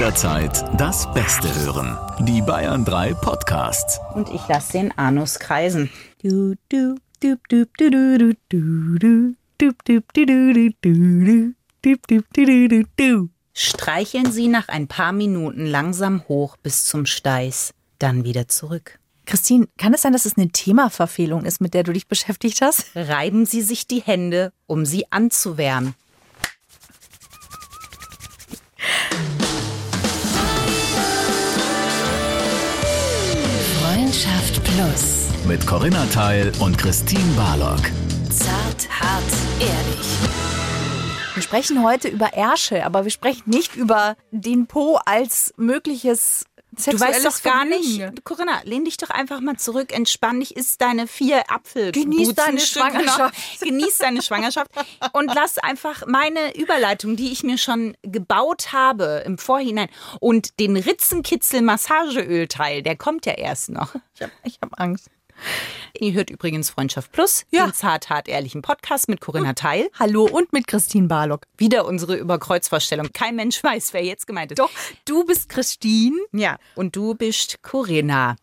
jederzeit das Beste hören. Die Bayern 3 Podcasts. Und ich lasse den Anus kreisen. Du, du, du, du, du, du, du, du, du, du, du, du, du, du, du, du, du, du, du. Streicheln Sie nach ein paar Minuten langsam hoch bis zum Steiß, dann wieder zurück. Christine, kann es sein, dass es eine Themaverfehlung ist, mit der du dich beschäftigt hast? Reiben Sie sich die Hände, um sie anzuwärmen. Plus. Mit Corinna Teil und Christine Barlock. Zart, hart, ehrlich. Wir sprechen heute über Ärsche, aber wir sprechen nicht über den Po als mögliches Du weißt doch gar Vergnügen. nicht. Corinna, lehn dich doch einfach mal zurück, entspann dich, isst deine vier Apfel. Genieß deine. Schwangerschaft. Genieß deine Schwangerschaft und lass einfach meine Überleitung, die ich mir schon gebaut habe im Vorhinein und den Ritzenkitzel-Massageölteil, der kommt ja erst noch. Ich habe ich hab Angst. Ihr hört übrigens Freundschaft Plus, Ja. den zart, hart, ehrlichen Podcast mit Corinna Teil. Hallo und mit Christine Barlock. Wieder unsere Überkreuzvorstellung. Kein Mensch weiß, wer jetzt gemeint ist. Doch, du bist Christine. Ja, und du bist Corinna.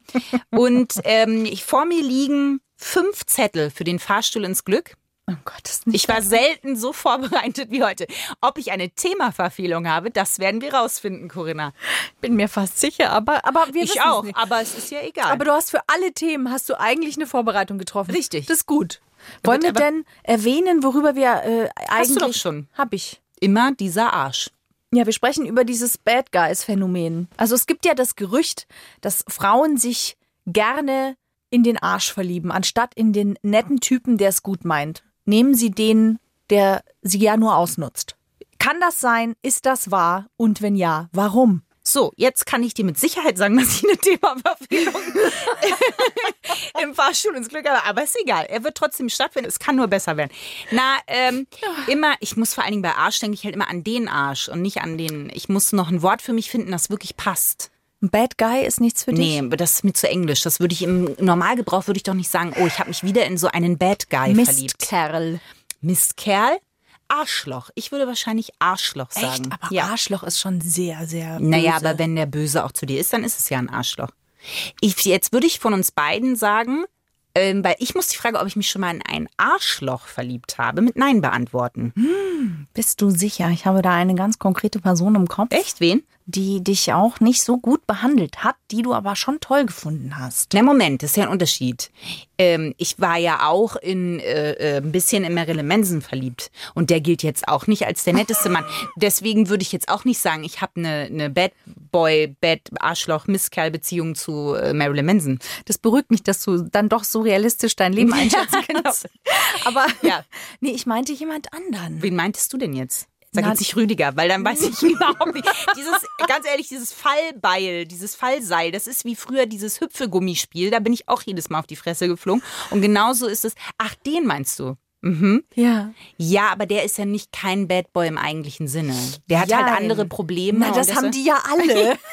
Und ähm, vor mir liegen fünf Zettel für den Fahrstuhl ins Glück. Oh Gott, Ich war selten so vorbereitet wie heute. Ob ich eine Themaverfehlung habe, das werden wir rausfinden, Corinna. bin mir fast sicher, aber, aber wir Ich auch, Nicht. aber es ist ja egal. Aber du hast für alle Themen hast du eigentlich eine Vorbereitung getroffen. Richtig. Das ist gut. Wollen wir denn erwähnen, worüber wir äh, eigentlich? du doch schon. Hab ich. Immer dieser Arsch. Ja, wir sprechen über dieses Bad Guys Phänomen. Also es gibt ja das Gerücht, dass Frauen sich gerne in den Arsch verlieben, anstatt in den netten Typen, der es gut meint. Nehmen Sie den, der sie ja nur ausnutzt. Kann das sein? Ist das wahr? Und wenn ja, warum? So, jetzt kann ich dir mit Sicherheit sagen, dass ich eine Themaverfehlung im Fahrstuhl ins Glück habe. Aber ist egal. Er wird trotzdem stattfinden. Es kann nur besser werden. Na, ähm, immer, ich muss vor allen Dingen bei Arsch denke ich halt immer an den Arsch und nicht an den. Ich muss noch ein Wort für mich finden, das wirklich passt. Ein Bad Guy ist nichts für Nee, dich? aber das ist mir zu englisch. Das würde ich im Normalgebrauch würde ich doch nicht sagen, oh, ich habe mich wieder in so einen Bad Guy verliebt. Mistkerl. Mistkerl? Arschloch. Ich würde wahrscheinlich Arschloch sagen. Echt? Aber ja. Arschloch ist schon sehr, sehr böse. Naja, aber wenn der Böse auch zu dir ist, dann ist es ja ein Arschloch. Ich, jetzt würde ich von uns beiden sagen, ähm, weil ich muss die Frage, ob ich mich schon mal in ein Arschloch verliebt habe, mit Nein beantworten. Bist du sicher? Ich habe da eine ganz konkrete Person im Kopf. Echt? Wen? Die dich auch nicht so gut behandelt hat, die du aber schon toll gefunden hast. Na Moment, das ist ja ein Unterschied. Ähm, ich war ja auch in äh, äh, ein bisschen in Marilyn Manson verliebt und der gilt jetzt auch nicht als der netteste Mann. Deswegen würde ich jetzt auch nicht sagen, ich habe eine eine Bad Boy, Bad Arschloch, Misskerl Beziehung zu äh, Marilyn Manson. Das beruhigt mich, dass du dann doch so realistisch dein Leben einschätzen genau. kannst. Aber Ja. nee, ich meinte jemand anderen. Wen meintest du denn jetzt? Sag Na, jetzt nicht Rüdiger, weil dann weiß ich überhaupt nicht. Dieses, ganz ehrlich, dieses Fallbeil, dieses Fallseil, das ist wie früher dieses Hüpfegummispiel. Da bin ich auch jedes Mal auf die Fresse geflogen. Und genauso ist es. Ach, den meinst du? Mhm. Ja. Ja, aber der ist ja nicht kein Bad Boy im eigentlichen Sinne. Der hat halt Jein. andere Probleme. Na, das haben die ja alle.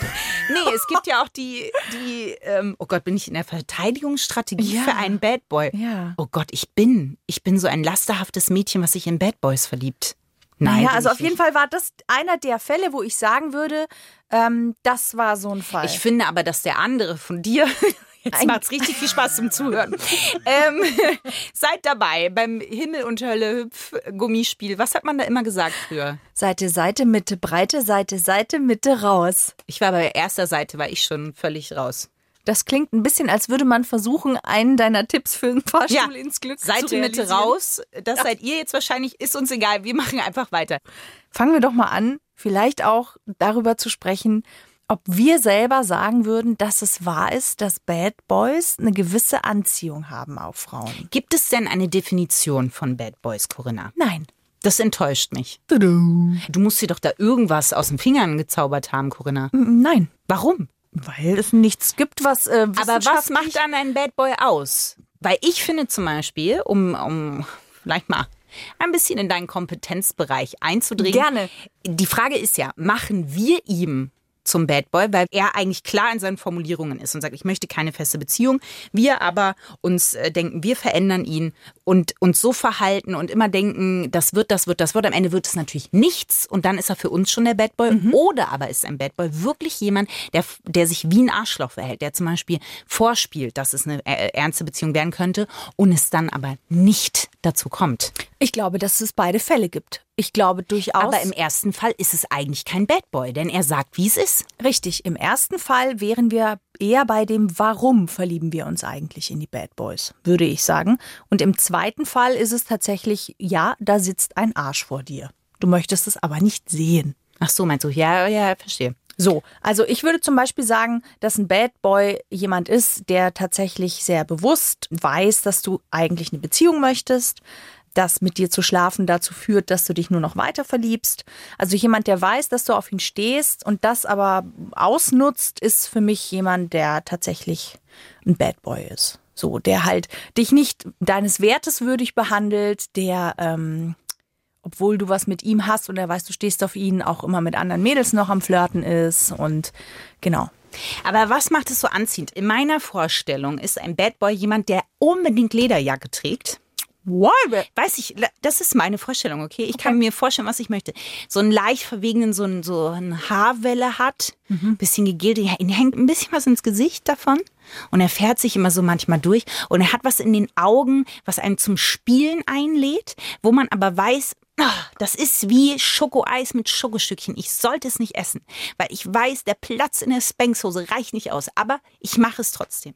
Nee, es gibt ja auch die, die ähm, oh Gott, bin ich in der Verteidigungsstrategie Ja. für einen Bad Boy. Ja. Oh Gott, ich bin, ich bin so ein lasterhaftes Mädchen, was sich in Bad Boys verliebt. Nein, bin also auf jeden. Fall war das einer der Fälle, wo ich sagen würde, ähm, das war so ein Fall. Ich finde aber, dass der andere von dir. Jetzt Ein- macht's richtig viel Spaß zum Zuhören. ähm, seid dabei beim Himmel und Hölle Hüpf-Gummispiel. Was hat man da immer gesagt früher? Seite, Seite, Mitte, Breite, Seite, Seite, Mitte, raus. Ich war bei erster Seite, war ich schon völlig raus. Das klingt ein bisschen, als würde man versuchen, einen deiner Tipps für einen Fahrstuhl ins Glück zu Seite Mitte realisieren. raus. Das seid ihr jetzt wahrscheinlich. Ist uns egal. Wir machen einfach weiter. Fangen wir doch mal an, vielleicht auch darüber zu sprechen, ob wir selber sagen würden, dass es wahr ist, dass Bad Boys eine gewisse Anziehung haben auf Frauen. Gibt es denn eine Definition von Bad Boys, Corinna? Nein. Das enttäuscht mich. Du musst dir doch da irgendwas aus den Fingern gezaubert haben, Corinna. Nein. Warum? Weil es nichts gibt, was. Äh, Aber was macht dann ein Bad Boy aus? Weil ich finde zum Beispiel, um, um vielleicht mal ein bisschen in deinen Kompetenzbereich einzudringen. Gerne. Die Frage ist ja, machen wir ihm zum Bad Boy, weil er eigentlich klar in seinen Formulierungen ist und sagt, ich möchte keine feste Beziehung. Wir aber uns äh, denken, wir verändern ihn und uns so verhalten und immer denken, das wird, das wird, das wird. Am Ende wird es natürlich nichts und dann ist er für uns schon der Bad Boy. Oder aber ist ein Bad Boy wirklich jemand, der, der sich wie ein Arschloch verhält, der zum Beispiel vorspielt, dass es eine äh, ernste Beziehung werden könnte und es dann aber nicht dazu kommt. Ich glaube, dass es beide Fälle gibt. Ich glaube durchaus. Aber im ersten Fall ist es eigentlich kein Bad Boy, denn er sagt, wie es ist. Richtig, im ersten Fall wären wir eher bei dem Warum verlieben wir uns eigentlich in die Bad Boys, würde ich sagen. Und im zweiten Fall ist es tatsächlich, ja, da sitzt ein Arsch vor dir. Du möchtest es aber nicht sehen. Ach so, meinst du? Ja, ja, verstehe. So, also ich würde zum Beispiel sagen, dass ein Bad Boy jemand ist, der tatsächlich sehr bewusst weiß, dass du eigentlich eine Beziehung möchtest, dass mit dir zu schlafen dazu führt, dass du dich nur noch weiter verliebst. Also jemand, der weiß, dass du auf ihn stehst und das aber ausnutzt, ist für mich jemand, der tatsächlich ein Bad Boy ist. So, der halt dich nicht deines Wertes würdig behandelt, der ähm, obwohl du was mit ihm hast und er weiß, du stehst auf ihn, auch immer mit anderen Mädels noch am Flirten ist und genau. Aber was macht es so anziehend? In meiner Vorstellung ist ein Bad Boy jemand, der unbedingt Lederjacke trägt. What? Weiß ich, das ist meine Vorstellung, okay? Ich kann mir vorstellen, was ich möchte. So einen leicht verwegenen, so einen, so eine Haarwelle hat, bisschen gegelt, ihm hängt ein bisschen was ins Gesicht davon. Und er fährt sich immer so manchmal durch. Und er hat was in den Augen, was einen zum Spielen einlädt, wo man aber weiß, das ist wie Schokoeis mit Schokostückchen. Ich sollte es nicht essen, weil ich weiß, der Platz in der Spankshose reicht nicht aus. Aber ich mache es trotzdem.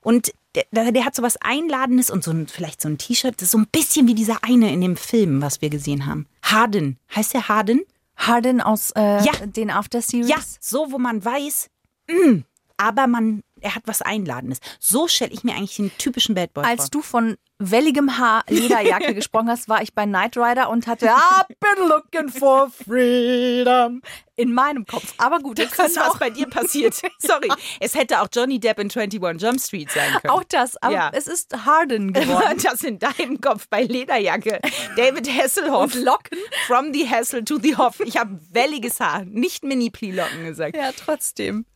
Und der, der hat so was Einladendes und so ein, vielleicht so ein T-Shirt. Das ist so ein bisschen wie dieser eine in dem Film, was wir gesehen haben. Harden. Heißt der Harden? Harden aus äh, Ja. den After Series. Ja, so, wo man weiß, mm, aber man, er hat was Einladendes. So stelle ich mir eigentlich den typischen Bad Boy Als vor. du von welligem Haar Lederjacke gesprochen hast, war ich bei Knight Rider und hatte I've been looking for freedom in meinem Kopf. Aber gut, Das ist was bei dir passiert. Sorry. Es hätte auch Johnny Depp in 21 Jump Street sein können. auch das. Aber Ja. es ist Harden geworden. Das in deinem Kopf bei Lederjacke. David Hasselhoff. Und Locken. From the Hassel to the Hoff. Ich habe welliges Haar, nicht Mini-Pli-Locken gesagt. Ja, trotzdem.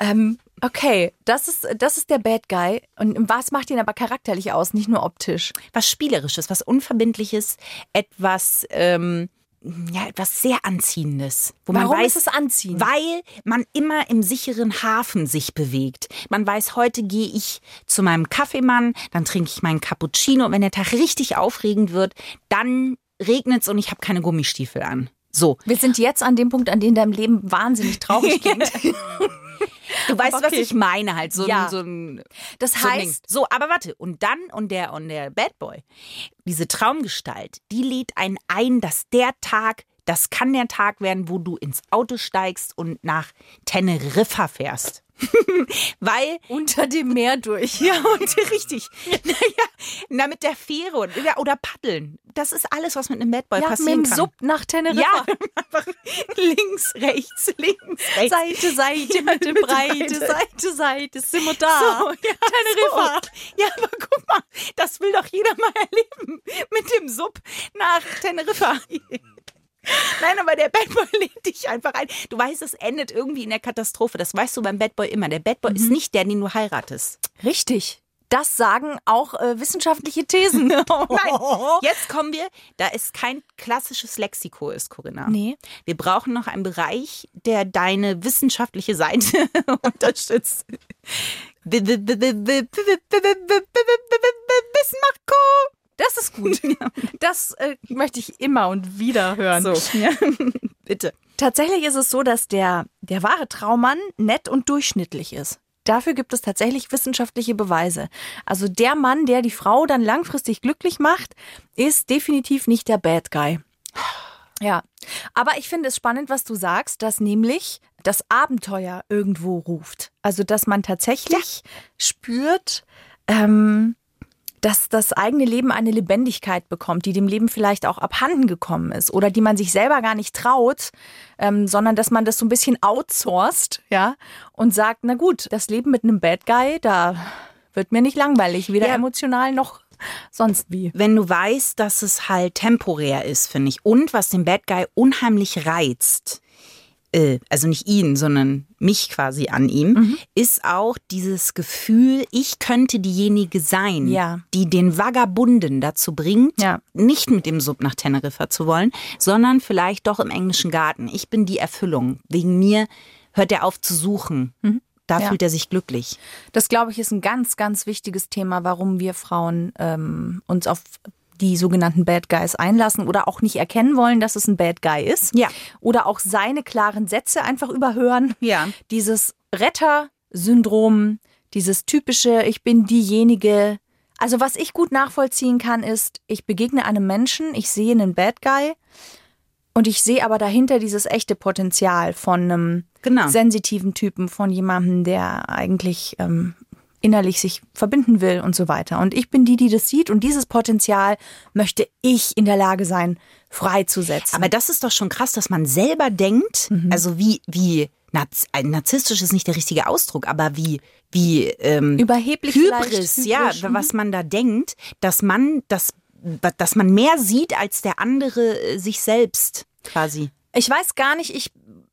Ähm, okay, das ist, das ist der Bad Guy. Und was macht ihn aber charakterlich aus, nicht nur optisch? Was Spielerisches, was Unverbindliches, etwas, ähm, ja, etwas sehr Anziehendes. Wo Warum man weiß, ist es anziehend? Weil man immer im sicheren Hafen sich bewegt. Man weiß, heute gehe ich zu meinem Kaffeemann, dann trinke ich meinen Cappuccino. Und wenn der Tag richtig aufregend wird, dann regnet es und ich habe keine Gummistiefel an. So. Wir sind jetzt an dem Punkt, an dem dein Leben wahnsinnig traurig klingt. Du weißt, was okay. ich meine, halt. So, Ja. ein, so ein Das so heißt, So, aber warte. Und dann, und der, und der Bad Boy, diese Traumgestalt, die lädt einen ein, dass der Tag, das kann der Tag werden, wo du ins Auto steigst und nach Teneriffa fährst. Weil unter dem Meer durch. Ja, und richtig. Naja, na, mit der Fähre und, ja, oder paddeln. Das ist alles, was mit einem Bad Boy Ja, mit passieren dem kann. Sub nach Teneriffa. ja, einfach links, rechts, links, rechts. Seite, Seite, Ja, Mitte, Breite, Breite. Seite, Seite, sind wir da. So, ja, Teneriffa. So. Ja, aber guck mal, das will doch jeder mal erleben. Mit dem Sub nach Teneriffa. Nein, aber der Bad Boy lädt dich einfach ein. Du weißt, es endet irgendwie in der Katastrophe. Das weißt du beim Bad Boy immer. Der Bad Boy ist nicht der, den du heiratest. Richtig. Das sagen auch äh, wissenschaftliche Thesen. Nein, jetzt kommen wir, da es kein klassisches Lexiko ist, Corinna. Nee. Wir brauchen noch einen Bereich, der deine wissenschaftliche Seite unterstützt. Bismarcko. Das ist gut. Das äh, möchte ich immer und wieder hören. So, ja. bitte. Tatsächlich ist es so, dass der, der wahre Traummann nett und durchschnittlich ist. Dafür gibt es tatsächlich wissenschaftliche Beweise. Also der Mann, der die Frau dann langfristig glücklich macht, ist definitiv nicht der Bad Guy. Ja, aber ich finde es spannend, was du sagst, dass nämlich das Abenteuer irgendwo ruft. Also dass man tatsächlich spürt, ähm, dass das eigene Leben eine Lebendigkeit bekommt, die dem Leben vielleicht auch abhanden gekommen ist oder die man sich selber gar nicht traut, ähm, sondern dass man das so ein bisschen outsourced, ja, und sagt, na gut, das Leben mit einem Bad Guy, da wird mir nicht langweilig, weder Ja. emotional noch sonst wie. Wenn du weißt, dass es halt temporär ist, finde ich, und was den Bad Guy unheimlich reizt, äh, also nicht ihn, sondern mich quasi an ihm, Mhm. ist auch dieses Gefühl, ich könnte diejenige sein, Ja. die den Vagabunden dazu bringt, Ja. nicht mit dem Sub nach Teneriffa zu wollen, sondern vielleicht doch im englischen Garten. Ich bin die Erfüllung. Wegen mir hört er auf zu suchen. Da Mhm. Ja. fühlt er sich glücklich. Das, glaube ich, ist ein ganz, ganz wichtiges Thema, warum wir Frauen ähm, uns auf die sogenannten Bad Guys einlassen oder auch nicht erkennen wollen, dass es ein Bad Guy ist. Ja. Oder auch seine klaren Sätze einfach überhören. Ja. Dieses Retter-Syndrom, dieses typische, ich bin diejenige. Also was ich gut nachvollziehen kann, ist, ich begegne einem Menschen, ich sehe einen Bad Guy und ich sehe aber dahinter dieses echte Potenzial von einem Genau. sensitiven Typen, von jemandem, der eigentlich ähm, innerlich sich verbinden will und so weiter. Und ich bin die, die das sieht und dieses Potenzial möchte ich in der Lage sein, freizusetzen. Aber das ist doch schon krass, dass man selber denkt, Mhm. also wie, wie, Narz- ein narzisstisch ist nicht der richtige Ausdruck, aber wie, wie, ähm, Überheblich Hybris, vielleicht, ja, hybris, mhm. was man da denkt, dass man, das, dass man mehr sieht als der andere äh, sich selbst quasi. Ich weiß gar nicht, ich,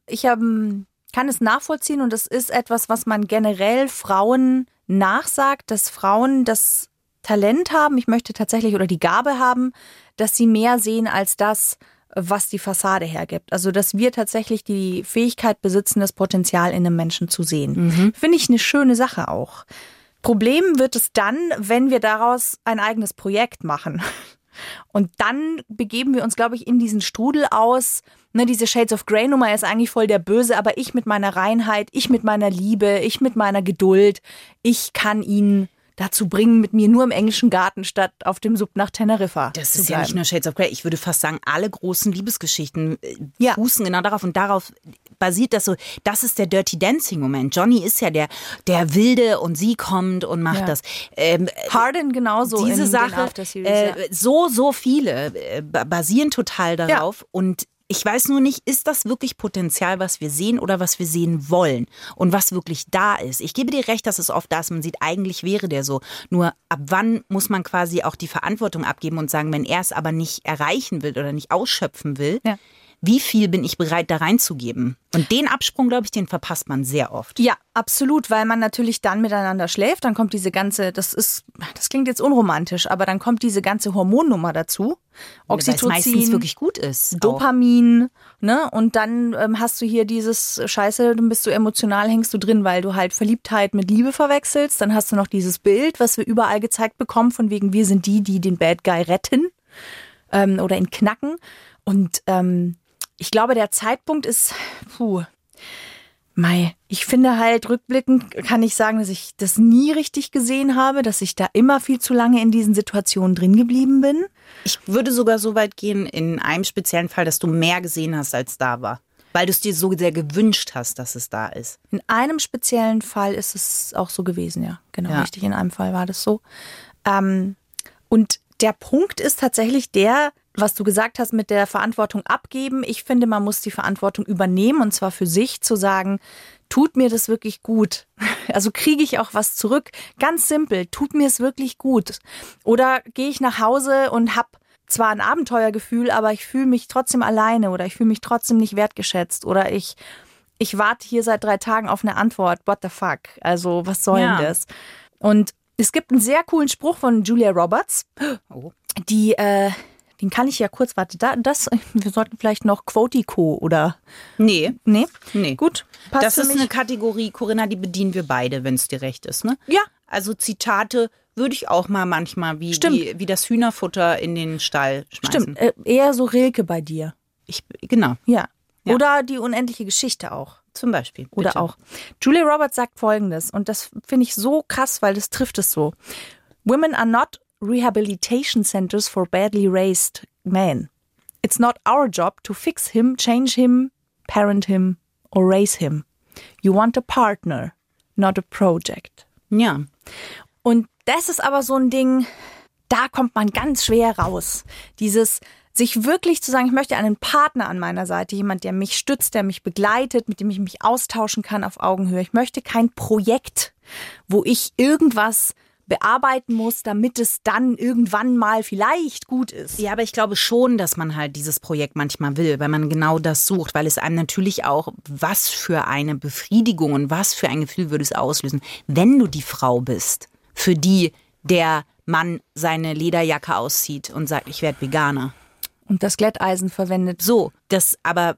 ich ähm, kann es nachvollziehen und es ist etwas, was man generell Frauen nachsagt, dass Frauen das Talent haben, ich möchte tatsächlich oder die Gabe haben, dass sie mehr sehen als das, was die Fassade hergibt. Also, dass wir tatsächlich die Fähigkeit besitzen, das Potenzial in einem Menschen zu sehen. Finde ich eine schöne Sache auch. Problem wird es dann, wenn wir daraus ein eigenes Projekt machen. Und dann begeben wir uns, glaube ich, in diesen Strudel aus. Ne, diese Shades of Grey Nummer ist eigentlich voll der Böse, aber ich mit meiner Reinheit, ich mit meiner Liebe, ich mit meiner Geduld, ich kann ihn dazu bringen, mit mir nur im englischen Garten statt auf dem Sub nach Teneriffa. Das ist ja nicht nur Shades of Grey. Ich würde fast sagen, alle großen Liebesgeschichten äh, Ja. fußen genau darauf und darauf basiert das so. Das ist der Dirty Dancing Moment. Johnny ist ja der, der Wilde und sie kommt und macht Ja. das. Ähm, Harden genauso diese Sache, äh, ja. so, so viele äh, ba- basieren total darauf. Und ich weiß nur nicht, ist das wirklich Potenzial, was wir sehen oder was wir sehen wollen und was wirklich da ist? Ich gebe dir recht, dass es oft da ist. Man sieht, eigentlich wäre der so. Nur ab wann muss man quasi auch die Verantwortung abgeben und sagen, wenn er es aber nicht erreichen will oder nicht ausschöpfen will, Ja. Wie viel bin ich bereit, da reinzugeben? Und den Absprung, glaube ich, den verpasst man sehr oft. Ja, absolut, weil man natürlich dann miteinander schläft, dann kommt diese ganze, das ist, das klingt jetzt unromantisch, aber dann kommt diese ganze Hormonnummer dazu. Weil es meistens Oxytocin, wirklich gut ist. auch. Dopamin, ne? Und dann ähm, hast du hier dieses Scheiße, dann bist du emotional, hängst du drin, weil du halt Verliebtheit mit Liebe verwechselst. Dann hast du noch dieses Bild, was wir überall gezeigt bekommen, von wegen wir sind die, die den Bad Guy retten ähm, oder ihn knacken. Und ähm, ich glaube, der Zeitpunkt ist, puh, Mei, ich finde halt rückblickend kann ich sagen, dass ich das nie richtig gesehen habe, dass ich da immer viel zu lange in diesen Situationen drin geblieben bin. Ich würde sogar so weit gehen, in einem speziellen Fall, dass du mehr gesehen hast, als da war. Weil du es dir so sehr gewünscht hast, dass es da ist. In einem speziellen Fall ist es auch so gewesen, ja. Genau, Ja. richtig. In einem Fall war das so. Ähm, und der Punkt ist tatsächlich der, was du gesagt hast mit der Verantwortung abgeben. Ich finde, man muss die Verantwortung übernehmen und zwar für sich zu sagen, tut mir das wirklich gut? Also kriege ich auch was zurück? Ganz simpel, tut mir es wirklich gut? Oder gehe ich nach Hause und habe zwar ein Abenteuergefühl, aber ich fühle mich trotzdem alleine oder ich fühle mich trotzdem nicht wertgeschätzt oder ich ich warte hier seit drei Tagen auf eine Antwort. What the fuck? Also, was soll Ja. denn das? Und es gibt einen sehr coolen Spruch von Julia Roberts, die, äh, den kann ich ja kurz, warte, da, das, wir sollten vielleicht noch Quotico oder, Nee. nee? Nee. Gut, passt das ist eine Kategorie, Corinna, die bedienen wir beide, wenn es dir recht ist, ne? Ja. Also Zitate würde ich auch mal manchmal wie, wie, wie das Hühnerfutter in den Stall schmeißen. Stimmt, äh, eher so Rilke bei dir. Ich, genau, Ja. Ja. Oder die unendliche Geschichte auch. zum Beispiel. Oder bitte. auch. Julia Roberts sagt folgendes, und das finde ich so krass, weil das trifft es so. Women are not rehabilitation centers for badly raised men. It's not our job to fix him, change him, parent him or raise him. You want a partner, not a project. Ja. Und das ist aber so ein Ding, da kommt man ganz schwer raus. Dieses sich wirklich zu sagen, ich möchte einen Partner an meiner Seite, jemand, der mich stützt, der mich begleitet, mit dem ich mich austauschen kann auf Augenhöhe. Ich möchte kein Projekt, wo ich irgendwas bearbeiten muss, damit es dann irgendwann mal vielleicht gut ist. Ja, aber ich glaube schon, dass man halt dieses Projekt manchmal will, weil man genau das sucht, weil es einem natürlich auch, was für eine Befriedigung und was für ein Gefühl würde es auslösen, wenn du die Frau bist, für die der Mann seine Lederjacke auszieht und sagt, ich werde Veganer. Und das Glätteisen verwendet. So, das aber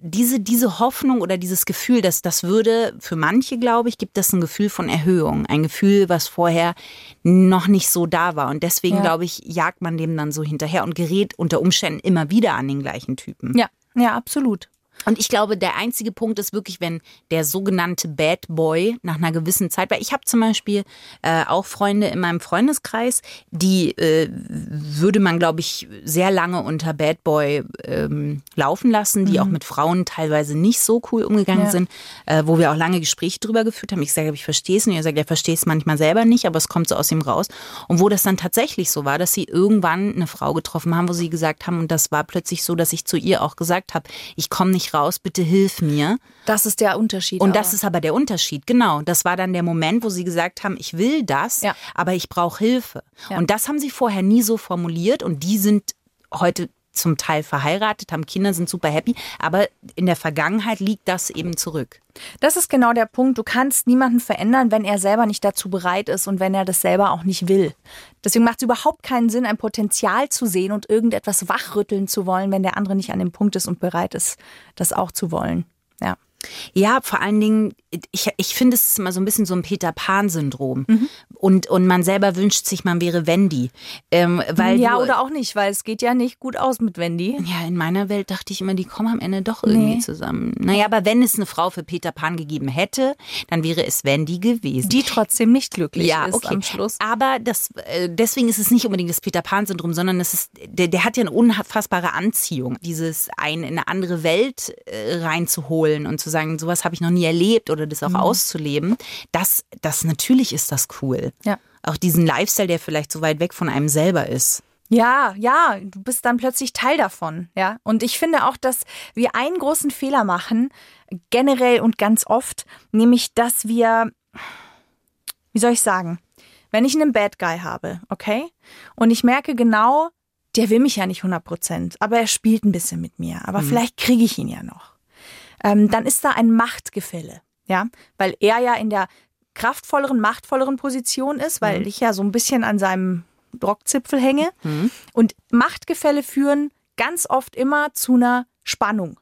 diese, diese Hoffnung oder dieses Gefühl, dass das würde, für manche, glaube ich, gibt das ein Gefühl von Erhöhung. Ein Gefühl, was vorher noch nicht so da war. Und deswegen, Ja. glaube ich, jagt man dem dann so hinterher und gerät unter Umständen immer wieder an den gleichen Typen. Ja, ja, absolut. Und ich glaube, der einzige Punkt ist wirklich, wenn der sogenannte Bad Boy nach einer gewissen Zeit, weil ich habe zum Beispiel äh, auch Freunde in meinem Freundeskreis, die äh, würde man, glaube ich, sehr lange unter Bad Boy ähm, laufen lassen, die auch mit Frauen teilweise nicht so cool umgegangen Ja. sind, äh, wo wir auch lange Gespräche drüber geführt haben. Ich sage, ich verstehe es nicht. Er sagt, er versteht es manchmal selber nicht, aber es kommt so aus ihm raus. Und wo das dann tatsächlich so war, dass sie irgendwann eine Frau getroffen haben, wo sie gesagt haben, und das war plötzlich so, dass ich zu ihr auch gesagt habe, ich komme nicht raus, bitte hilf mir. Das ist der Unterschied. Und aber. das ist aber der Unterschied, genau. Das war dann der Moment, wo sie gesagt haben, ich will das, Ja. aber ich brauche Hilfe. Ja. Und das haben sie vorher nie so formuliert und die sind heute zum Teil verheiratet, haben Kinder, sind super happy, aber in der Vergangenheit liegt das eben zurück. Das ist genau der Punkt. Du kannst niemanden verändern, wenn er selber nicht dazu bereit ist und wenn er das selber auch nicht will. Deswegen macht es überhaupt keinen Sinn, ein Potenzial zu sehen und irgendetwas wachrütteln zu wollen, wenn der andere nicht an dem Punkt ist und bereit ist, das auch zu wollen. Ja. Ja, vor allen Dingen, ich, ich finde, es ist immer so ein bisschen so ein Peter Pan-Syndrom. Mhm. Und, und man selber wünscht sich, man wäre Wendy. Ähm, weil ja, du, oder auch nicht, weil es geht ja nicht gut aus mit Wendy. Ja, in meiner Welt dachte ich immer, die kommen am Ende doch irgendwie Nee. zusammen. Naja, aber wenn es eine Frau für Peter Pan gegeben hätte, dann wäre es Wendy gewesen. Die trotzdem nicht glücklich ja, ist okay. am Schluss. Aber das, äh, deswegen ist es nicht unbedingt das Peter Pan-Syndrom, sondern es ist, der, der hat ja eine unfassbare Anziehung, dieses einen in eine andere Welt äh, reinzuholen und zu sagen, sowas habe ich noch nie erlebt oder das auch auszuleben. Das, das natürlich ist das cool. Ja. Auch diesen Lifestyle, der vielleicht so weit weg von einem selber ist. Ja, ja, du bist dann plötzlich Teil davon, ja. Und ich finde auch, dass wir einen großen Fehler machen, generell und ganz oft, nämlich, dass wir, wie soll ich sagen, wenn ich einen Bad Guy habe, okay, und ich merke genau, der will mich ja nicht 100 Prozent, aber er spielt ein bisschen mit mir, aber vielleicht kriege ich ihn ja noch. Ähm, dann ist da ein Machtgefälle, ja, weil er ja in der kraftvolleren, machtvolleren Position ist, weil ich ja so ein bisschen an seinem Rockzipfel hänge. Und Machtgefälle führen ganz oft immer zu einer Spannung.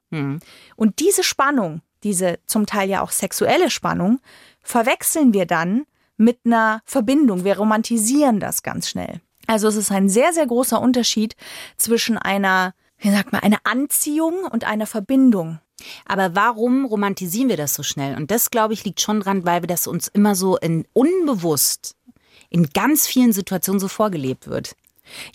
Und diese Spannung, diese zum Teil ja auch sexuelle Spannung, verwechseln wir dann mit einer Verbindung. Wir romantisieren das ganz schnell. Also es ist ein sehr, sehr großer Unterschied zwischen einer, wie sagt man, einer Anziehung und einer Verbindung. Aber warum romantisieren wir das so schnell? Und das, glaube ich, liegt schon dran, weil wir das uns immer so in, unbewusst in ganz vielen Situationen so vorgelebt wird.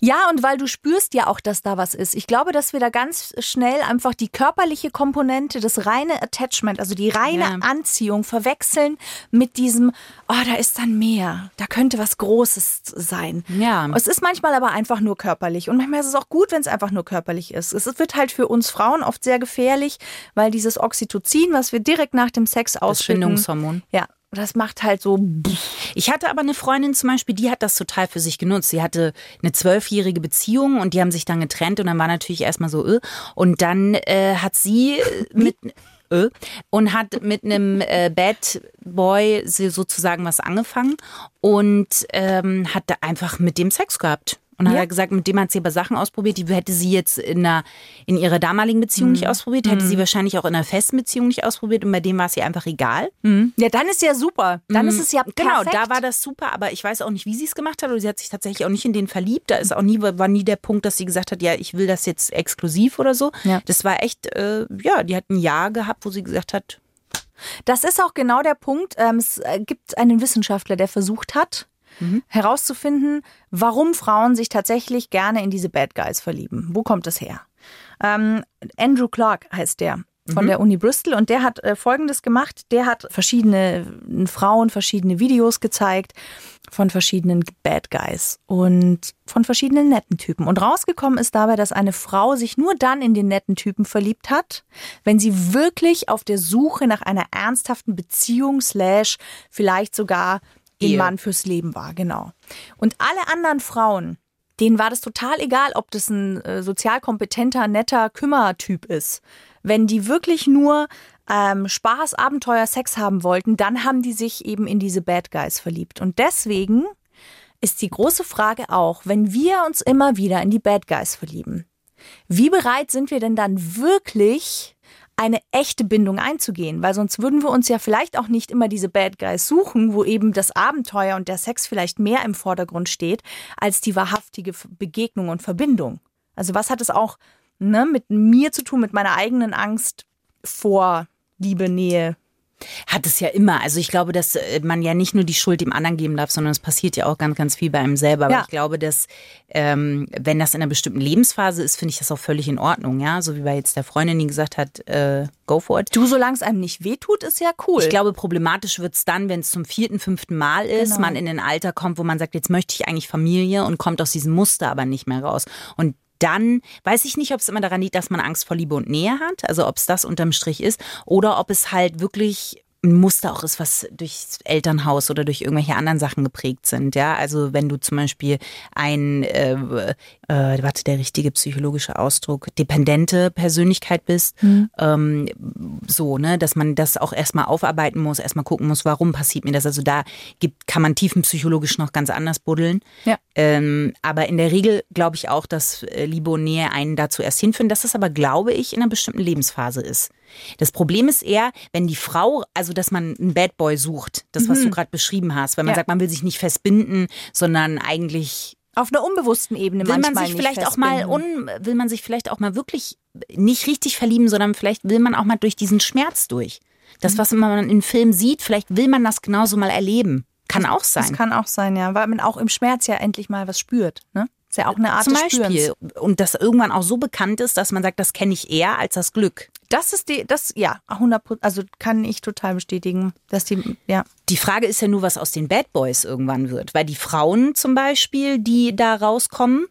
Ja, und weil du spürst ja auch, dass da was ist. Ich glaube, dass wir da ganz schnell einfach die körperliche Komponente, das reine Attachment, also die reine Ja. Anziehung verwechseln mit diesem, oh, da ist dann mehr, da könnte was Großes sein. Ja. Es ist manchmal aber einfach nur körperlich und manchmal ist es auch gut, wenn es einfach nur körperlich ist. Es wird halt für uns Frauen oft sehr gefährlich, weil dieses Oxytocin, was wir direkt nach dem Sex ausschütten, Bindungshormon. ja, das macht halt so, Ich hatte aber eine Freundin zum Beispiel, die hat das total für sich genutzt. Sie hatte eine zwölfjährige Beziehung und die haben sich dann getrennt und dann war natürlich erstmal so, äh. und dann äh, hat sie mit äh, und hat mit einem äh, Bad Boy sozusagen was angefangen und ähm, hat da einfach mit dem Sex gehabt. Und hat Ja. er gesagt, mit dem hat sie aber Sachen ausprobiert, die hätte sie jetzt in, einer, in ihrer damaligen Beziehung Mhm. nicht ausprobiert, hätte sie wahrscheinlich auch in einer festen Beziehung nicht ausprobiert und bei dem war es ihr einfach egal. ja, dann ist ja super. Dann ist es ja Genau, perfekt. da war das super, aber ich weiß auch nicht, wie sie es gemacht hat. Oder sie hat sich tatsächlich auch nicht in den verliebt. Da ist auch nie, war nie der Punkt, dass sie gesagt hat, ja, ich will das jetzt exklusiv oder so. Ja. Das war echt, äh, ja, die hat ein Jahr gehabt, wo sie gesagt hat, Das ist auch genau der Punkt. Ähm, es äh, gibt einen Wissenschaftler, der versucht hat, herauszufinden, warum Frauen sich tatsächlich gerne in diese Bad Guys verlieben. Wo kommt das her? Ähm, Andrew Clark heißt der von der Uni Bristol und der hat äh, Folgendes gemacht. Der hat verschiedene Frauen verschiedene Videos gezeigt von verschiedenen Bad Guys und von verschiedenen netten Typen. Und rausgekommen ist dabei, dass eine Frau sich nur dann in den netten Typen verliebt hat, wenn sie wirklich auf der Suche nach einer ernsthaften Beziehung slash vielleicht sogar den. Mann fürs Leben war, genau. Und alle anderen Frauen, denen war das total egal, ob das ein äh, sozial kompetenter, netter Kümmertyp ist. Wenn die wirklich nur ähm, Spaß, Abenteuer, Sex haben wollten, dann haben die sich eben in diese Bad Guys verliebt. Und deswegen ist die große Frage auch, wenn wir uns immer wieder in die Bad Guys verlieben, wie bereit sind wir denn dann wirklich eine echte Bindung einzugehen? Weil sonst würden wir uns ja vielleicht auch nicht immer diese Bad Guys suchen, wo eben das Abenteuer und der Sex vielleicht mehr im Vordergrund steht als die wahrhaftige Begegnung und Verbindung. Also was hat es auch ne, mit mir zu tun, mit meiner eigenen Angst vor Liebe, Nähe? Hat es ja immer. Also ich glaube, dass äh, man ja nicht nur die Schuld dem anderen geben darf, sondern es passiert ja auch ganz, ganz viel bei einem selber. Aber Ja. ich glaube, dass ähm, wenn das in einer bestimmten Lebensphase ist, finde ich das auch völlig in Ordnung. Ja, so wie bei jetzt der Freundin, die gesagt hat, äh, go for it. Du, solange es einem nicht wehtut, ist ja cool. Ich glaube, problematisch wird's dann, wenn es zum vierten, fünften Mal ist, Genau. man in ein Alter kommt, wo man sagt, jetzt möchte ich eigentlich Familie und kommt aus diesem Muster aber nicht mehr raus. Und dann weiß ich nicht, ob es immer daran liegt, dass man Angst vor Liebe und Nähe hat, also ob es das unterm Strich ist, oder ob es halt wirklich ein Muster auch ist, was durchs Elternhaus oder durch irgendwelche anderen Sachen geprägt sind. Ja, also wenn du zum Beispiel ein, äh, äh, warte, der richtige psychologische Ausdruck, dependente Persönlichkeit bist, ähm, so, ne, dass man das auch erstmal aufarbeiten muss, erstmal gucken muss, warum passiert mir das. Also da gibt, kann man tiefenpsychologisch noch ganz anders buddeln. Ja. Ähm, aber in der Regel glaube ich auch, dass äh, Liebe und Nähe einen dazu erst hinführen, dass das aber, glaube ich, in einer bestimmten Lebensphase ist. Das Problem ist eher, wenn die Frau, also dass man einen Bad Boy sucht, das, was du gerade beschrieben hast, wenn man Ja. sagt, man will sich nicht festbinden, sondern eigentlich Auf einer unbewussten Ebene will man sich nicht vielleicht auch mal un, will man sich vielleicht auch mal wirklich nicht richtig verlieben, sondern vielleicht will man auch mal durch diesen Schmerz durch. Mhm. Das, was man in Film sieht, vielleicht will man das genauso mal erleben. Kann auch Das sein. kann auch sein, ja, weil man auch im Schmerz ja endlich mal was spürt. Ne? Ist ja auch eine Art Zum Beispiel. Spürens. Und das irgendwann auch so bekannt ist, dass man sagt, das kenne ich eher als das Glück. Das ist die, das, ja, 100 Prozent, also kann ich total bestätigen, dass die, ja. Die Frage ist ja nur, was aus den Bad Boys irgendwann wird. Weil die Frauen zum Beispiel, die da rauskommen,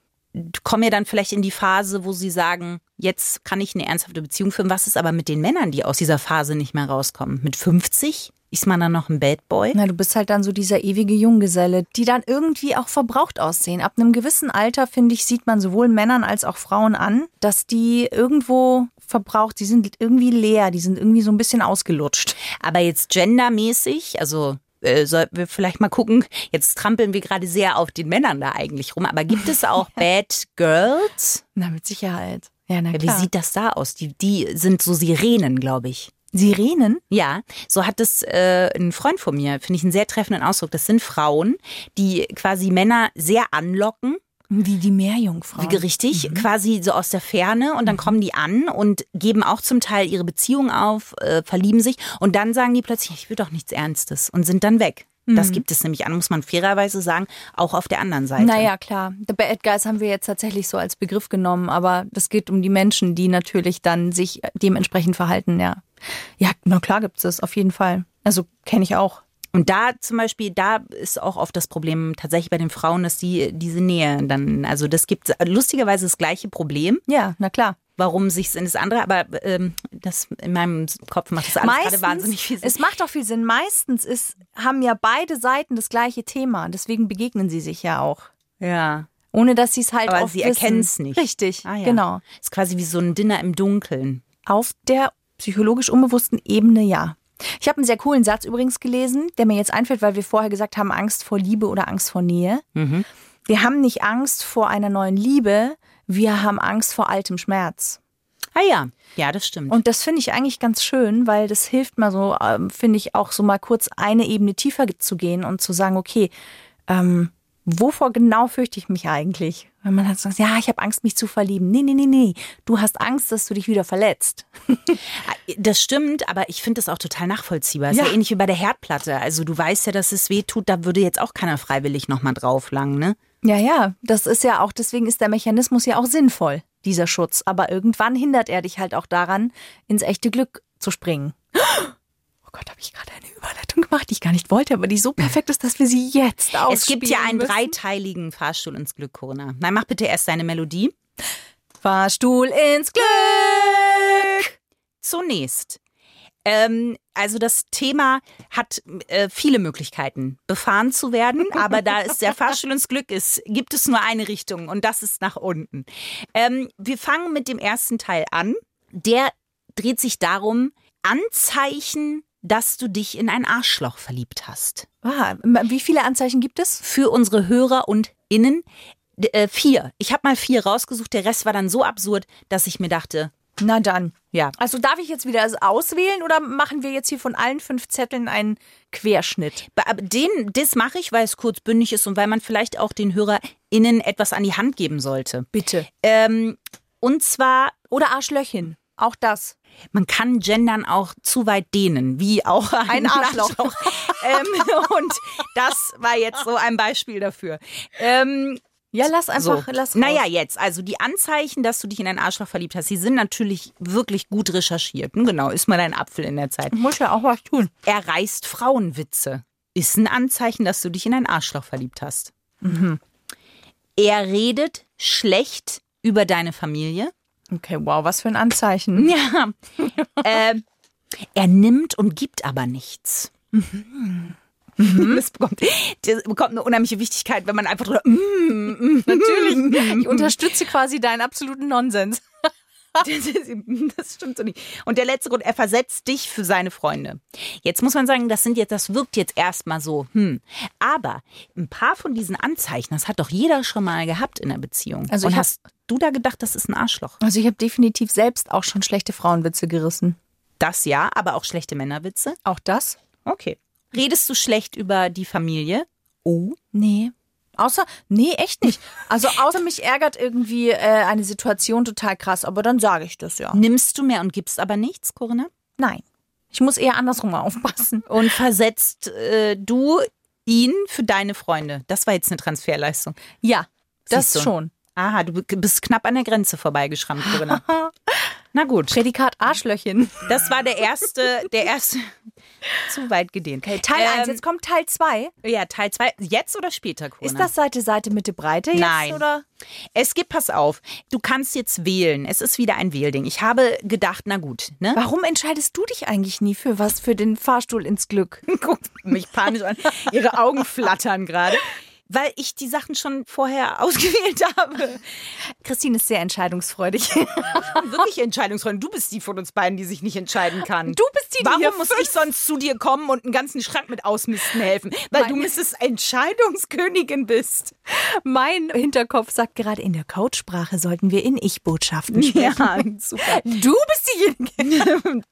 kommen ja dann vielleicht in die Phase, wo sie sagen, jetzt kann ich eine ernsthafte Beziehung führen. Was ist aber mit den Männern, die aus dieser Phase nicht mehr rauskommen? Mit 50 ist man dann noch ein Bad Boy? Na, du bist halt dann so dieser ewige Junggeselle, die dann irgendwie auch verbraucht aussehen. Ab einem gewissen Alter, finde ich, sieht man sowohl Männern als auch Frauen an, dass die irgendwo verbraucht, die sind irgendwie leer, die sind irgendwie so ein bisschen ausgelutscht. Aber jetzt gendermäßig, also äh, sollten wir vielleicht mal gucken, jetzt trampeln wir gerade sehr auf den Männern da eigentlich rum, aber gibt es auch Bad Girls? Na, mit Sicherheit. Ja, na Ja, Wie klar. sieht das da aus? Die, die sind so Sirenen, glaube ich. Sirenen? Ja, so hat es äh, ein Freund von mir, finde ich einen sehr treffenden Ausdruck. Das sind Frauen, die quasi Männer sehr anlocken, Wie die Meerjungfrau. wie richtig, quasi so aus der Ferne und dann kommen die an und geben auch zum Teil ihre Beziehung auf, äh, verlieben sich und dann sagen die plötzlich, ich will doch nichts Ernstes und sind dann weg. Das gibt es nämlich an, muss man fairerweise sagen, auch auf der anderen Seite. Naja, klar. The Bad Guys haben wir jetzt tatsächlich so als Begriff genommen, aber das geht um die Menschen, die natürlich dann sich dementsprechend verhalten, ja. Ja, na klar gibt's das, auf jeden Fall. Also kenne ich auch. Und da zum Beispiel, da ist auch oft das Problem tatsächlich bei den Frauen, dass die diese Nähe dann, also das gibt lustigerweise das gleiche Problem. Ja, na klar. warum sich in das andere, aber ähm, das in meinem Kopf macht das alles gerade wahnsinnig viel Sinn. es macht doch viel Sinn. Meistens ist, haben ja beide Seiten das gleiche Thema. Deswegen begegnen sie sich ja auch. ja. Ohne dass sie es halt Aber sie wissen. erkennen's nicht. Richtig, Ah, ja. genau. Ist quasi wie so ein Dinner im Dunkeln. Auf der psychologisch unbewussten Ebene ja. Ich habe einen sehr coolen Satz übrigens gelesen, der mir jetzt einfällt, weil wir vorher gesagt haben, Angst vor Liebe oder Angst vor Nähe. Wir haben nicht Angst vor einer neuen Liebe, wir haben Angst vor altem Schmerz. Ah ja, ja, das stimmt. Und das finde ich eigentlich ganz schön, weil das hilft mal so, ähm, finde ich auch so mal kurz eine Ebene tiefer zu gehen und zu sagen, okay, ähm, wovor genau fürchte ich mich eigentlich? Wenn man halt sagt, ja, ich habe Angst, mich zu verlieben. Nee, nee, nee, nee. Du hast Angst, dass du dich wieder verletzt. Das stimmt, aber ich finde das auch total nachvollziehbar. Ist ja. Ja. ähnlich wie bei der Herdplatte. Also du weißt ja, dass es weh tut, da würde jetzt auch keiner freiwillig nochmal drauflangen, ne? Ja, ja, das ist ja auch, deswegen ist der Mechanismus ja auch sinnvoll, dieser Schutz. Aber irgendwann hindert er dich halt auch daran, ins echte Glück zu springen. Oh Gott, habe ich gerade eine Überleitung gemacht, die ich gar nicht wollte, aber die so perfekt ist, dass wir sie jetzt ausspielen Es gibt ja einen müssen. dreiteiligen Fahrstuhl ins Glück, Corona. Nein, mach bitte erst deine Melodie. Fahrstuhl ins Glück. Zunächst. Ähm, also das Thema hat äh, viele Möglichkeiten, befahren zu werden, aber da es der Fahrstuhl ins Glück ist, gibt es nur eine Richtung und das ist nach unten. Ähm, wir fangen mit dem ersten Teil an. Der dreht sich darum, Anzeichen, dass du dich in ein Arschloch verliebt hast. Ah, wie viele Anzeichen gibt es? Für unsere Hörer und Innen äh, vier. Ich habe mal vier rausgesucht, der Rest war dann so absurd, dass ich mir dachte, Na dann. ja, Also darf ich jetzt wieder auswählen oder machen wir jetzt hier von allen fünf Zetteln einen Querschnitt? Aber Den, das mache ich, weil es kurzbündig ist und weil man vielleicht auch den HörerInnen etwas an die Hand geben sollte. Bitte. Ähm, und zwar, Oder Arschlöchin. Auch das. man kann Gendern auch zu weit dehnen, wie auch ein, Ein Arschloch. ähm, und das war jetzt so ein Beispiel dafür. Ähm, Ja, lass einfach, so. lass raus. Naja, jetzt, also die Anzeichen, dass du dich in ein Arschloch verliebt hast, die sind natürlich wirklich gut recherchiert. Hm, Genau, ist mal ein Apfel in der Zeit. Muss ja auch was tun. Er reißt Frauenwitze. Ist ein Anzeichen, dass du dich in ein Arschloch verliebt hast. Mhm. Er redet schlecht über deine Familie. Okay, wow, was für ein Anzeichen. Ja. ähm, er nimmt und gibt aber nichts. Mhm. Das, bekommt, das bekommt eine unheimliche Wichtigkeit, wenn man einfach drüber, mm, mm, Natürlich. Ich unterstütze quasi deinen absoluten Nonsens. Das stimmt so nicht. Und der letzte Grund, er versetzt dich für seine Freunde. Jetzt muss man sagen, das sind jetzt, das wirkt jetzt erstmal so, hm. Aber ein paar von diesen Anzeichen, das hat doch jeder schon mal gehabt in der Beziehung. Also Und hast du da gedacht, das ist ein Arschloch? Also ich habe definitiv selbst auch schon schlechte Frauenwitze gerissen. Das ja, aber auch schlechte Männerwitze. Auch das? Okay. Redest du schlecht über die Familie? Oh. Nee. Außer, nee, echt nicht. Also außer mich ärgert irgendwie äh, eine Situation total krass, aber dann sage ich das ja. Nimmst du mehr und gibst aber nichts, Corinna? Nein. Ich muss eher andersrum aufpassen. Und versetzt äh, du ihn für deine Freunde? Das war jetzt eine Transferleistung. Ja, das du. schon. Aha, du bist knapp an der Grenze vorbeigeschrammt, Corinna. Na gut. Prädikat Arschlöchin. Das war der erste, der erste. Zu weit gedehnt. Okay, Teil Ähm, 1, jetzt kommt Teil 2. Ja, Teil 2. Jetzt oder später, Corinna? Ist das Seite, Seite, Mitte, Breite jetzt? Nein. Oder? Es gibt, pass auf, du kannst jetzt wählen. Es ist wieder ein Wählding. Ich habe gedacht, na gut, ne? Warum entscheidest du dich eigentlich nie für was? Für den Fahrstuhl ins Glück? Guckt mich panisch an. Ihre Augen flattern gerade. Weil ich die Sachen schon vorher ausgewählt habe. Christine ist sehr entscheidungsfreudig. Wirklich entscheidungsfreudig. Du bist die von uns beiden, die sich nicht entscheiden kann. Du bist die, die Warum muss ich sonst zu dir kommen und einen ganzen Schrank mit ausmisten helfen? Weil du Mein- Mrs. Entscheidungskönigin bist. Mein Hinterkopf sagt gerade, in der Coachsprache sollten wir in Ich-Botschaften sprechen. super. Du bist diejenige.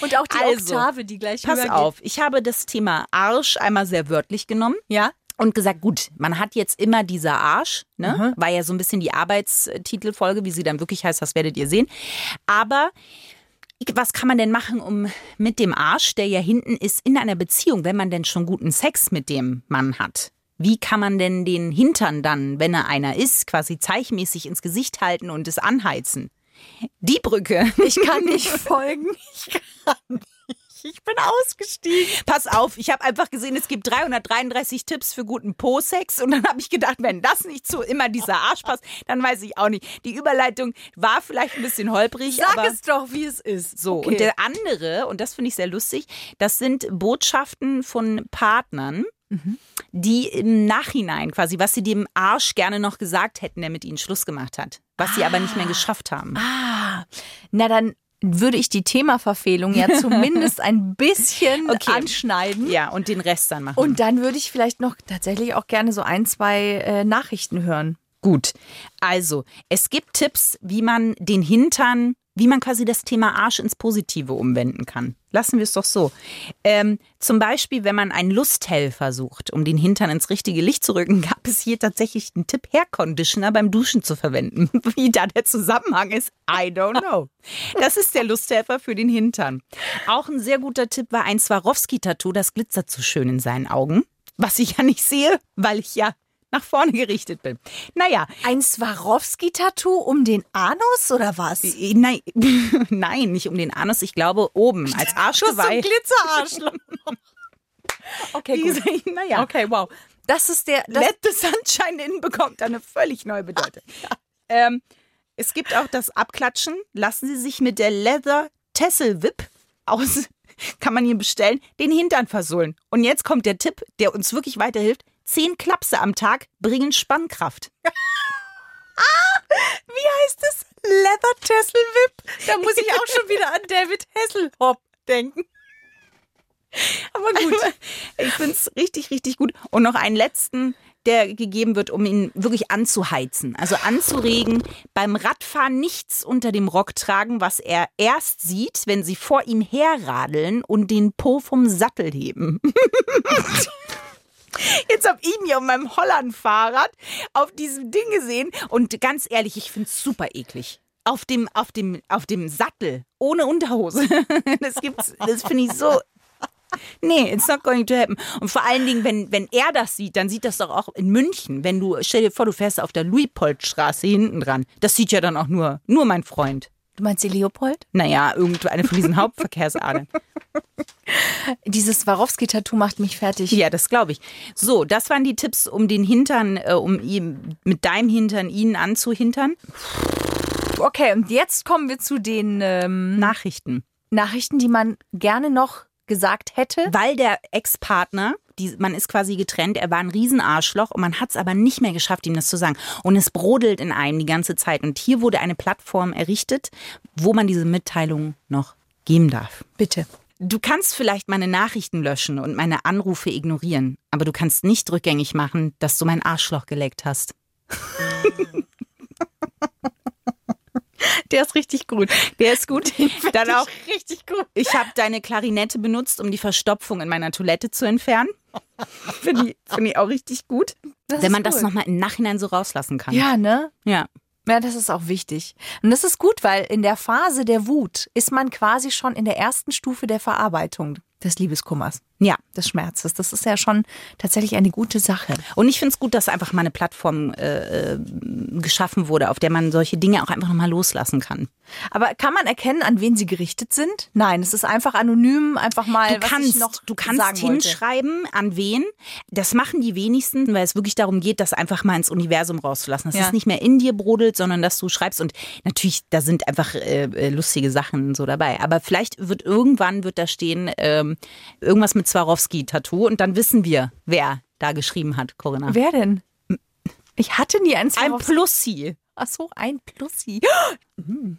Und auch die Also, Oktave, die gleich Pass höher geht. auf, ich habe das Thema Arsch einmal sehr wörtlich genommen. Ja? Und gesagt, gut, man hat jetzt immer dieser Arsch, ne? War ja so ein bisschen die Arbeitstitelfolge, wie sie dann wirklich heißt, das werdet ihr sehen. Aber was kann man denn machen, um mit dem Arsch, der ja hinten ist, in einer Beziehung, wenn man denn schon guten Sex mit dem Mann hat? Wie kann man denn den Hintern dann, wenn er einer ist, quasi zeichmäßig ins Gesicht halten und es anheizen? Die Brücke. Ich kann nicht folgen. Ich kann nicht. Ich bin ausgestiegen. Pass auf, ich habe einfach gesehen, es gibt 333 Tipps für guten Po-Sex und dann habe ich gedacht, wenn das nicht zu immer dieser Arsch passt, dann weiß ich auch nicht. Die Überleitung war vielleicht ein bisschen holprig, Sag es doch, wie es ist. so. Okay. Und der andere, und das finde ich sehr lustig, das sind Botschaften von Partnern, die im Nachhinein quasi, was sie dem Arsch gerne noch gesagt hätten, der mit ihnen Schluss gemacht hat, was sie aber nicht mehr geschafft haben. ah, na dann würde ich die Themaverfehlung ja zumindest ein bisschen Okay. anschneiden. Ja, und den Rest dann machen. Und dann würde ich vielleicht noch tatsächlich auch gerne so ein, zwei äh, Nachrichten hören. Gut, also es gibt Tipps, wie man den Hintern, wie man quasi das Thema Arsch ins Positive umwenden kann. Lassen wir es doch so. Ähm, zum Beispiel, wenn man einen Lusthelfer sucht, um den Hintern ins richtige Licht zu rücken, gab es hier tatsächlich einen Tipp, Hair Conditioner beim Duschen zu verwenden. Wie da der Zusammenhang ist, I don't know. Das ist der Lusthelfer für den Hintern. Auch ein sehr guter Tipp war ein Swarovski-Tattoo, das glitzert zu schön in seinen Augen. Was ich ja nicht sehe, weil ich ja nach vorne gerichtet bin. Naja, Ein Swarovski-Tattoo um den Anus oder was? äh, nein, nein, nicht um den Anus, ich glaube oben als Arschgeweih. Glitzerarschloch. okay, gut. Naja, Okay, wow. Das ist der. Das, Let the Sunshine in bekommt eine völlig neue Bedeutung. ähm, es gibt auch das Abklatschen. Lassen Sie sich mit der Leather Tassel Whip aus kann man ihn bestellen, den Hintern versohlen. Und jetzt kommt der Tipp, der uns wirklich weiterhilft. Zehn Klapse am Tag bringen Spannkraft. Wie heißt es? Leather Tassel Whip. Da muss ich auch schon wieder an David Hasselhoff denken. Aber gut. Ich finde es richtig, richtig gut. Und noch einen letzten, der gegeben wird, um ihn wirklich anzuheizen. Also anzuregen, beim Radfahren nichts unter dem Rock tragen, was er erst sieht, wenn sie vor ihm herradeln und den Po vom Sattel heben. Jetzt habe ich ihn hier auf meinem Holland-Fahrrad auf diesem Ding gesehen und ganz ehrlich, ich finde es super eklig. Auf dem, auf, dem, auf dem Sattel, ohne Unterhose. Das gibt's, das finde ich so. Nee, it's not going to happen. Und vor allen Dingen, wenn, wenn er das sieht, dann sieht das doch auch in München. Wenn du, stell dir vor, du fährst auf der Luitpoldstraße hinten dran. Das sieht ja dann auch nur, nur mein Freund. Du meinst die Leopold? Naja, irgendwo eine von diesen Hauptverkehrsadern. Dieses Swarovski-Tattoo macht mich fertig. Ja, das glaube ich. So, das waren die Tipps, um den Hintern, äh, um ihm, mit deinem Hintern ihn anzuhintern. Okay, und jetzt kommen wir zu den ähm, Nachrichten. Nachrichten, die man gerne noch gesagt hätte. Weil der Ex-Partner, die, man ist quasi getrennt, er war ein Riesenarschloch und man hat es aber nicht mehr geschafft, ihm das zu sagen. Und es brodelt in einem die ganze Zeit. Und hier wurde eine Plattform errichtet, wo man diese Mitteilung noch geben darf. Bitte. Du kannst vielleicht meine Nachrichten löschen und meine Anrufe ignorieren, aber du kannst nicht rückgängig machen, dass du mein Arschloch geleckt hast. Der ist richtig gut. Der ist gut. Dann auch, richtig gut. ich habe deine Klarinette benutzt, um die Verstopfung in meiner Toilette zu entfernen. Finde ich, find ich auch richtig gut. Das Wenn man ist das nochmal im Nachhinein so rauslassen kann. Ja, ne? Ja. Ja, das ist auch wichtig. Und das ist gut, weil in der Phase der Wut ist man quasi schon in der ersten Stufe der Verarbeitung des Liebeskummers, Ja. des Schmerzes. Das ist ja schon tatsächlich eine gute Sache. Und ich finde es gut, dass einfach mal eine Plattform äh, äh, geschaffen wurde, auf der man solche Dinge auch einfach nochmal loslassen kann. Aber kann man erkennen, an wen sie gerichtet sind? Nein, es ist einfach anonym, einfach mal, Du was kannst, ich noch du kannst sagen wollte. hinschreiben, an wen. Das machen die wenigsten, weil es wirklich darum geht, das einfach mal ins Universum rauszulassen. Dass Ja. es nicht mehr in dir brodelt, sondern dass du schreibst. Und natürlich, da sind einfach äh, äh, lustige Sachen so dabei. Aber vielleicht wird irgendwann wird da stehen ähm, irgendwas mit Swarovski-Tattoo und dann wissen wir, wer da geschrieben hat, Corinna. Wer denn? Ich hatte nie einen Ein Swarovski. Plussi. Ach so, ein Plussi.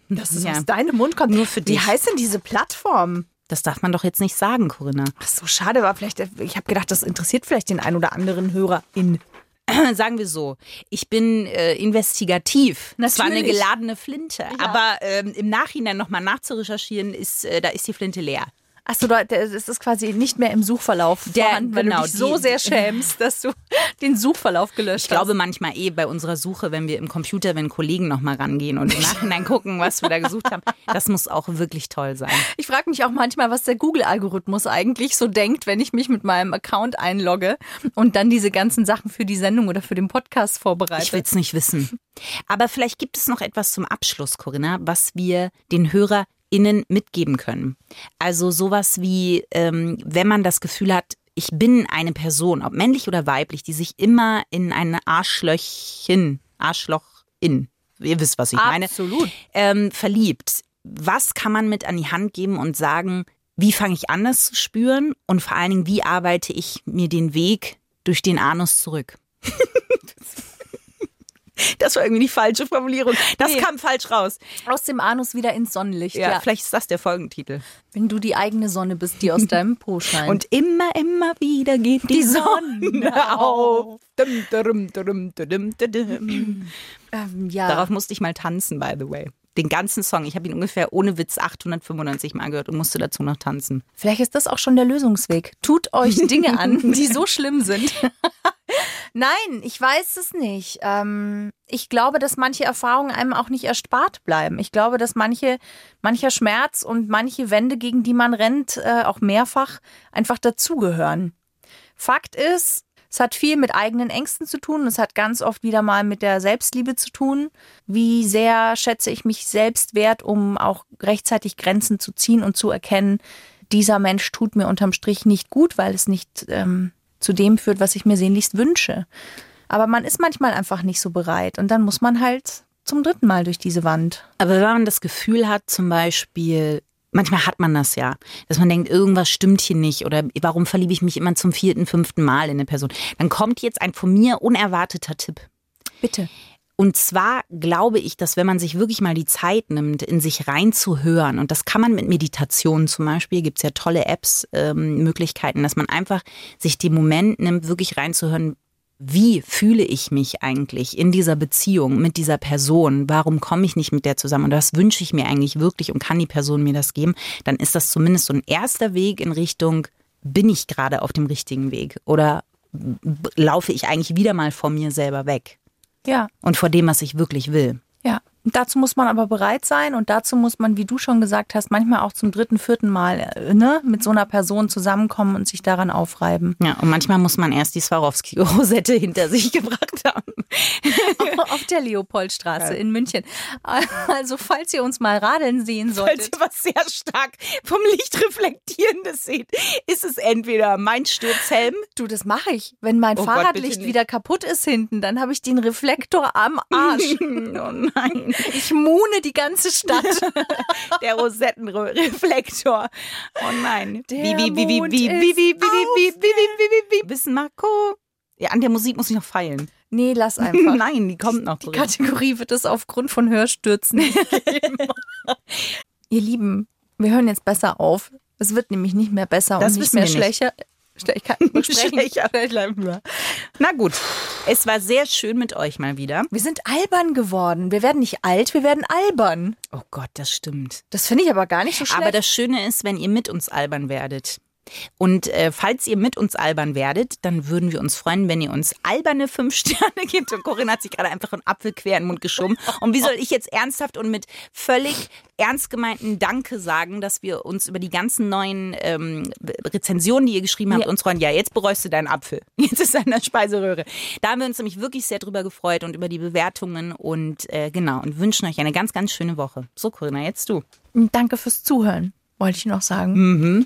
Das ist Ja. aus deinem Mund kommt. Nur für Wie dich. heißt denn diese Plattform? Das darf man doch jetzt nicht sagen, Corinna. Ach so, schade, war vielleicht, ich habe gedacht, das interessiert vielleicht den einen oder anderen Hörer in. sagen wir so, ich bin äh, investigativ. Das war eine Natürlich. geladene Flinte. Aber ähm, im Nachhinein nochmal nachzurecherchieren, ist, äh, da ist die Flinte leer. Achso, es ist quasi nicht mehr im Suchverlauf Der- vorhanden, weil genau, du dich so die- sehr schämst, dass du den Suchverlauf gelöscht Ich glaube manchmal eh bei unserer Suche, wenn wir im Computer, wenn Kollegen nochmal rangehen und im Nachhinein gucken, was wir da gesucht haben, das muss auch wirklich toll sein. hast. Ich frage mich auch manchmal, was der Google-Algorithmus eigentlich so denkt, wenn ich mich mit meinem Account einlogge und dann diese ganzen Sachen für die Sendung oder für den Podcast vorbereite. Ich will es nicht wissen. Aber vielleicht gibt es noch etwas zum Abschluss, Corinna, was wir den HörerInnen mitgeben können. Also sowas wie, ähm, wenn man das Gefühl hat, ich bin eine Person, ob männlich oder weiblich, die sich immer in ein Arschlöchchen, Arschlochin, ihr wisst, was ich meine, Absolut. ähm, verliebt. Was kann man mit an die Hand geben und sagen, wie fange ich an, das zu spüren? Und vor allen Dingen, wie arbeite ich mir den Weg durch den Anus zurück? Das war irgendwie die falsche Formulierung. Das Nee. kam falsch raus. Aus dem Anus wieder ins Sonnenlicht. Ja, Ja, vielleicht ist das der Folgentitel. Wenn du die eigene Sonne bist, die aus deinem Po scheint. Und immer, immer wieder geht die, Sonne auf. Dum, dum, dum, dum, dum, dum. ähm, ja. Darauf musste ich mal tanzen, by the way. Den ganzen Song. Ich habe ihn ungefähr ohne Witz 895 Mal gehört und musste dazu noch tanzen. Vielleicht ist das auch schon der Lösungsweg. Tut euch Dinge an, die so schlimm sind. Nein, ich weiß es nicht. Ähm, ich glaube, dass manche Erfahrungen einem auch nicht erspart bleiben. Ich glaube, dass manche, mancher Schmerz und manche Wände, gegen die man rennt, äh, auch mehrfach einfach dazugehören. Fakt ist, es hat viel mit eigenen Ängsten zu tun. Es hat ganz oft wieder mal mit der Selbstliebe zu tun. Wie sehr schätze ich mich selbst wert, um auch rechtzeitig Grenzen zu ziehen und zu erkennen, dieser Mensch tut mir unterm Strich nicht gut, weil es nicht ähm, zu dem führt, was ich mir sehnlichst wünsche. Aber man ist manchmal einfach nicht so bereit und dann muss man halt zum dritten Mal durch diese Wand. Aber wenn man das Gefühl hat, zum Beispiel, Manchmal hat man das ja, dass man denkt, irgendwas stimmt hier nicht oder warum verliebe ich mich immer zum vierten, fünften Mal in eine Person. Dann kommt jetzt ein von mir unerwarteter Tipp. Bitte. Und zwar glaube ich, dass wenn man sich wirklich mal die Zeit nimmt, in sich reinzuhören, und das kann man mit Meditation zum Beispiel, gibt es ja tolle Apps, ähm, Möglichkeiten, dass man einfach sich den Moment nimmt, wirklich reinzuhören, wie fühle ich mich eigentlich in dieser Beziehung mit dieser Person? Warum komme ich nicht mit der zusammen? Und das wünsche ich mir eigentlich wirklich und kann die Person mir das geben? Dann ist das zumindest so ein erster Weg in Richtung, bin ich gerade auf dem richtigen Weg? Oder laufe ich eigentlich wieder mal vor mir selber weg? Ja. Und vor dem, was ich wirklich will. Ja. Dazu muss man aber bereit sein und dazu muss man, wie du schon gesagt hast, manchmal auch zum dritten, vierten Mal äh, ne, mit so einer Person zusammenkommen und sich daran aufreiben. Ja, und manchmal muss man erst die Swarovski-Rosette hinter sich gebracht haben. Auf der Leopoldstraße in München. Also, falls ihr uns mal radeln sehen Falls solltet. ihr was sehr stark vom Licht reflektierendes seht, ist es entweder mein Sturzhelm Du, das mache ich. Wenn mein Oh Gott, Fahrradlicht nicht. wieder kaputt ist hinten, dann habe ich den Reflektor am Arsch. oh nein, ich mune die ganze Stadt. Der Rosettenreflektor. Oh nein. Wissen Marco. Ja, an der Musik muss ich noch feilen. Nee, lass einfach. Nein, die kommt noch. Drin. die Kategorie wird es aufgrund von Hörstürzen Ihr Lieben, wir hören jetzt besser auf. Es wird nämlich nicht mehr besser das und nicht mehr schlechter. Nicht. Ich kann nicht Schlechter. sprechen. Na gut, es war sehr schön mit euch mal wieder. Wir sind albern geworden. Wir werden nicht alt, wir werden albern. Oh Gott, das stimmt. Das finde ich aber gar nicht so schlecht. Aber das Schöne ist, wenn ihr mit uns albern werdet. Und äh, falls ihr mit uns albern werdet, dann würden wir uns freuen, wenn ihr uns alberne fünf Sterne gebt. Und Corinna hat sich gerade einfach einen Apfel quer in den Mund geschoben. Und wie soll ich jetzt ernsthaft und mit völlig ernst gemeinten Danke sagen, dass wir uns über die ganzen neuen ähm, Rezensionen, die ihr geschrieben habt, Ja. uns freuen. Ja, jetzt bereust du deinen Apfel. Jetzt ist er in der Speiseröhre. Da haben wir uns nämlich wirklich sehr drüber gefreut und über die Bewertungen und äh, genau und wünschen euch eine ganz, ganz schöne Woche. So, Corinna, jetzt du. Danke fürs Zuhören, wollte ich noch sagen.